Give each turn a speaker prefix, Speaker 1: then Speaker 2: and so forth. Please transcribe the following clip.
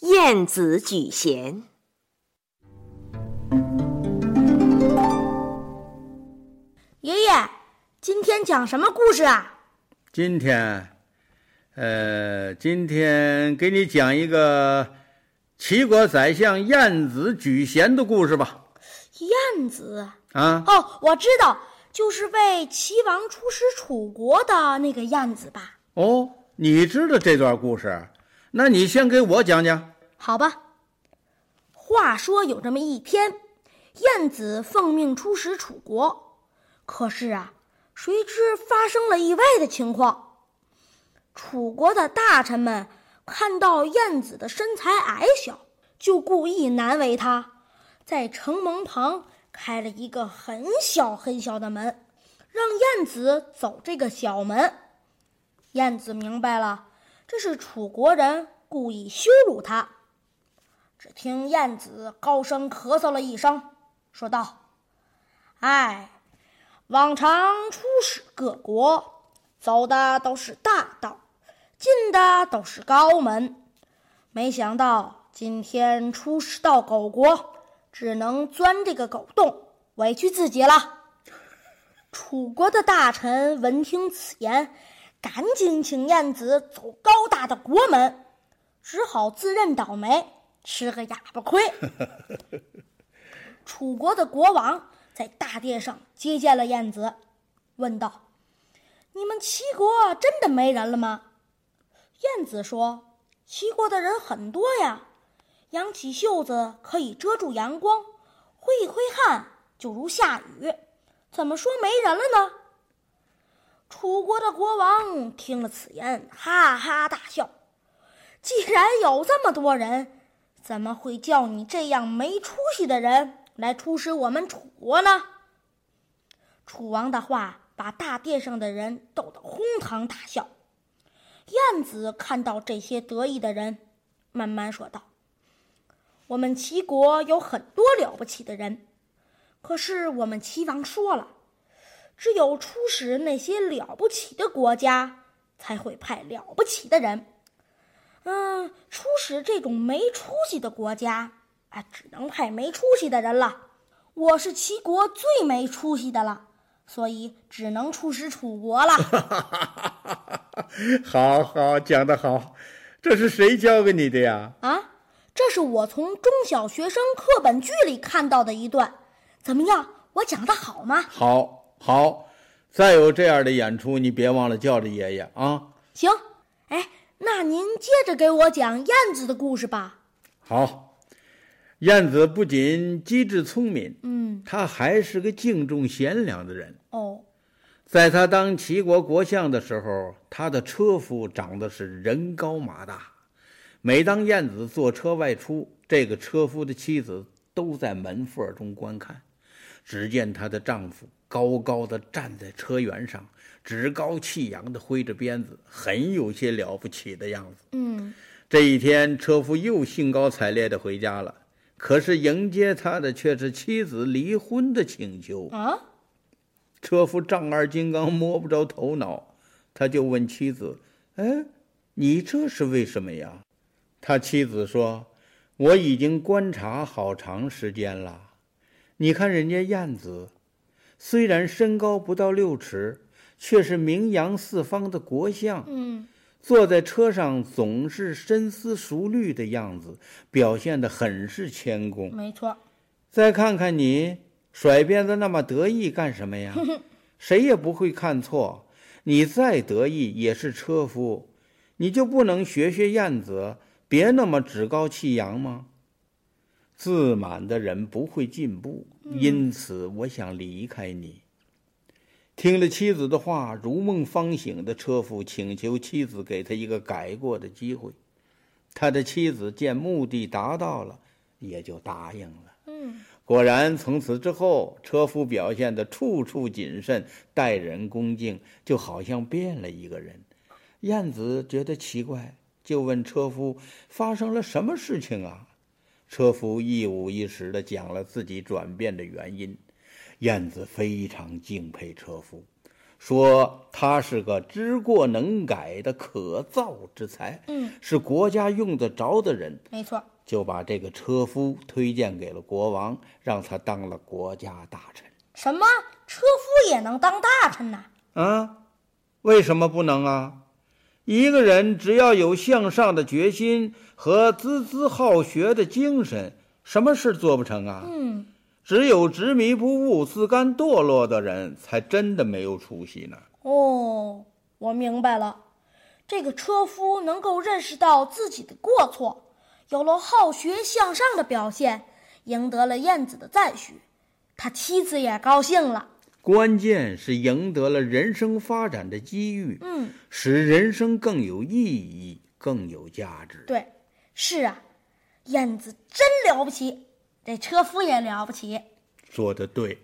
Speaker 1: 晏子举贤。
Speaker 2: 爷爷，今天讲什么故事啊？
Speaker 3: 今天，呃，今天给你讲一个齐国宰相晏子举贤的故事吧。
Speaker 2: 晏子
Speaker 3: 啊，
Speaker 2: 哦，我知道，就是为齐王出使楚国的那个晏子吧？
Speaker 3: 哦，你知道这段故事？那你先给我讲讲。
Speaker 2: 好吧。话说有这么一天，晏子奉命出使楚国，可是啊，谁知发生了意外的情况。楚国的大臣们看到晏子的身材矮小，就故意难为他，在城门旁开了一个很小很小的门，让晏子走这个小门。晏子明白了。这是楚国人故意羞辱他。只听晏子高声咳嗽了一声，说道：“哎，往常出使各国，走的都是大道，进的都是高门，没想到今天出使到狗国，只能钻这个狗洞，委屈自己了。”楚国的大臣闻听此言。赶紧请燕子走高大的国门，只好自认倒霉，吃个哑巴亏。楚国的国王在大殿上接见了燕子，问道：“你们齐国真的没人了吗？”燕子说：“齐国的人很多呀，扬起袖子可以遮住阳光，挥一挥汗就如下雨，怎么说没人了呢？”楚国的国王听了此言，哈哈大笑。既然有这么多人，怎么会叫你这样没出息的人来出使我们楚国呢？楚王的话把大殿上的人逗得哄堂大笑。晏子看到这些得意的人，慢慢说道：“我们齐国有很多了不起的人，可是我们齐王说了。”只有出使那些了不起的国家，才会派了不起的人。嗯，出使这种没出息的国家，啊，只能派没出息的人了。我是齐国最没出息的了，所以只能出使楚国了。
Speaker 3: 好好讲得好，这是谁教给你的呀？
Speaker 2: 啊，这是我从中小学生课本剧里看到的一段。怎么样，我讲的好吗？
Speaker 3: 好。好，再有这样的演出，你别忘了叫着爷爷啊！
Speaker 2: 行，哎，那您接着给我讲燕子的故事吧。
Speaker 3: 好，燕子不仅机智聪明，
Speaker 2: 嗯，
Speaker 3: 他还是个敬重贤良的人。
Speaker 2: 哦，
Speaker 3: 在他当齐国国相的时候，他的车夫长得是人高马大。每当燕子坐车外出，这个车夫的妻子都在门缝中观看。只见她的丈夫。高高的站在车辕上，趾高气扬的挥着鞭子，很有些了不起的样子。
Speaker 2: 嗯，
Speaker 3: 这一天，车夫又兴高采烈的回家了。可是迎接他的却是妻子离婚的请求。
Speaker 2: 啊！
Speaker 3: 车夫丈二金刚摸不着头脑，他就问妻子：“哎，你这是为什么呀？”他妻子说：“我已经观察好长时间了，你看人家燕子。”虽然身高不到六尺，却是名扬四方的国相。
Speaker 2: 嗯，
Speaker 3: 坐在车上总是深思熟虑的样子，表现得很是谦恭。
Speaker 2: 没错。
Speaker 3: 再看看你，甩鞭子那么得意干什么呀？谁也不会看错，你再得意也是车夫，你就不能学学燕子，别那么趾高气扬吗？自满的人不会进步，因此我想离开你。听了妻子的话，如梦方醒的车夫请求妻子给他一个改过的机会。他的妻子见目的达到了，也就答应了。
Speaker 2: 嗯，
Speaker 3: 果然，从此之后，车夫表现得处处谨慎，待人恭敬，就好像变了一个人。燕子觉得奇怪，就问车夫：“发生了什么事情啊？”车夫一五一十地讲了自己转变的原因，燕子非常敬佩车夫，说他是个知过能改的可造之才，
Speaker 2: 嗯，
Speaker 3: 是国家用得着的人，
Speaker 2: 没错。
Speaker 3: 就把这个车夫推荐给了国王，让他当了国家大臣。
Speaker 2: 什么？车夫也能当大臣呐？
Speaker 3: 啊，为什么不能啊？一个人只要有向上的决心和孜孜好学的精神，什么事做不成啊？
Speaker 2: 嗯，
Speaker 3: 只有执迷不悟、自甘堕落的人，才真的没有出息呢。
Speaker 2: 哦，我明白了。这个车夫能够认识到自己的过错，有了好学向上的表现，赢得了燕子的赞许，他妻子也高兴了。
Speaker 3: 关键是赢得了人生发展的机遇，
Speaker 2: 嗯，
Speaker 3: 使人生更有意义、更有价值。
Speaker 2: 对，是啊，燕子真了不起，这车夫也了不起。
Speaker 3: 说的对。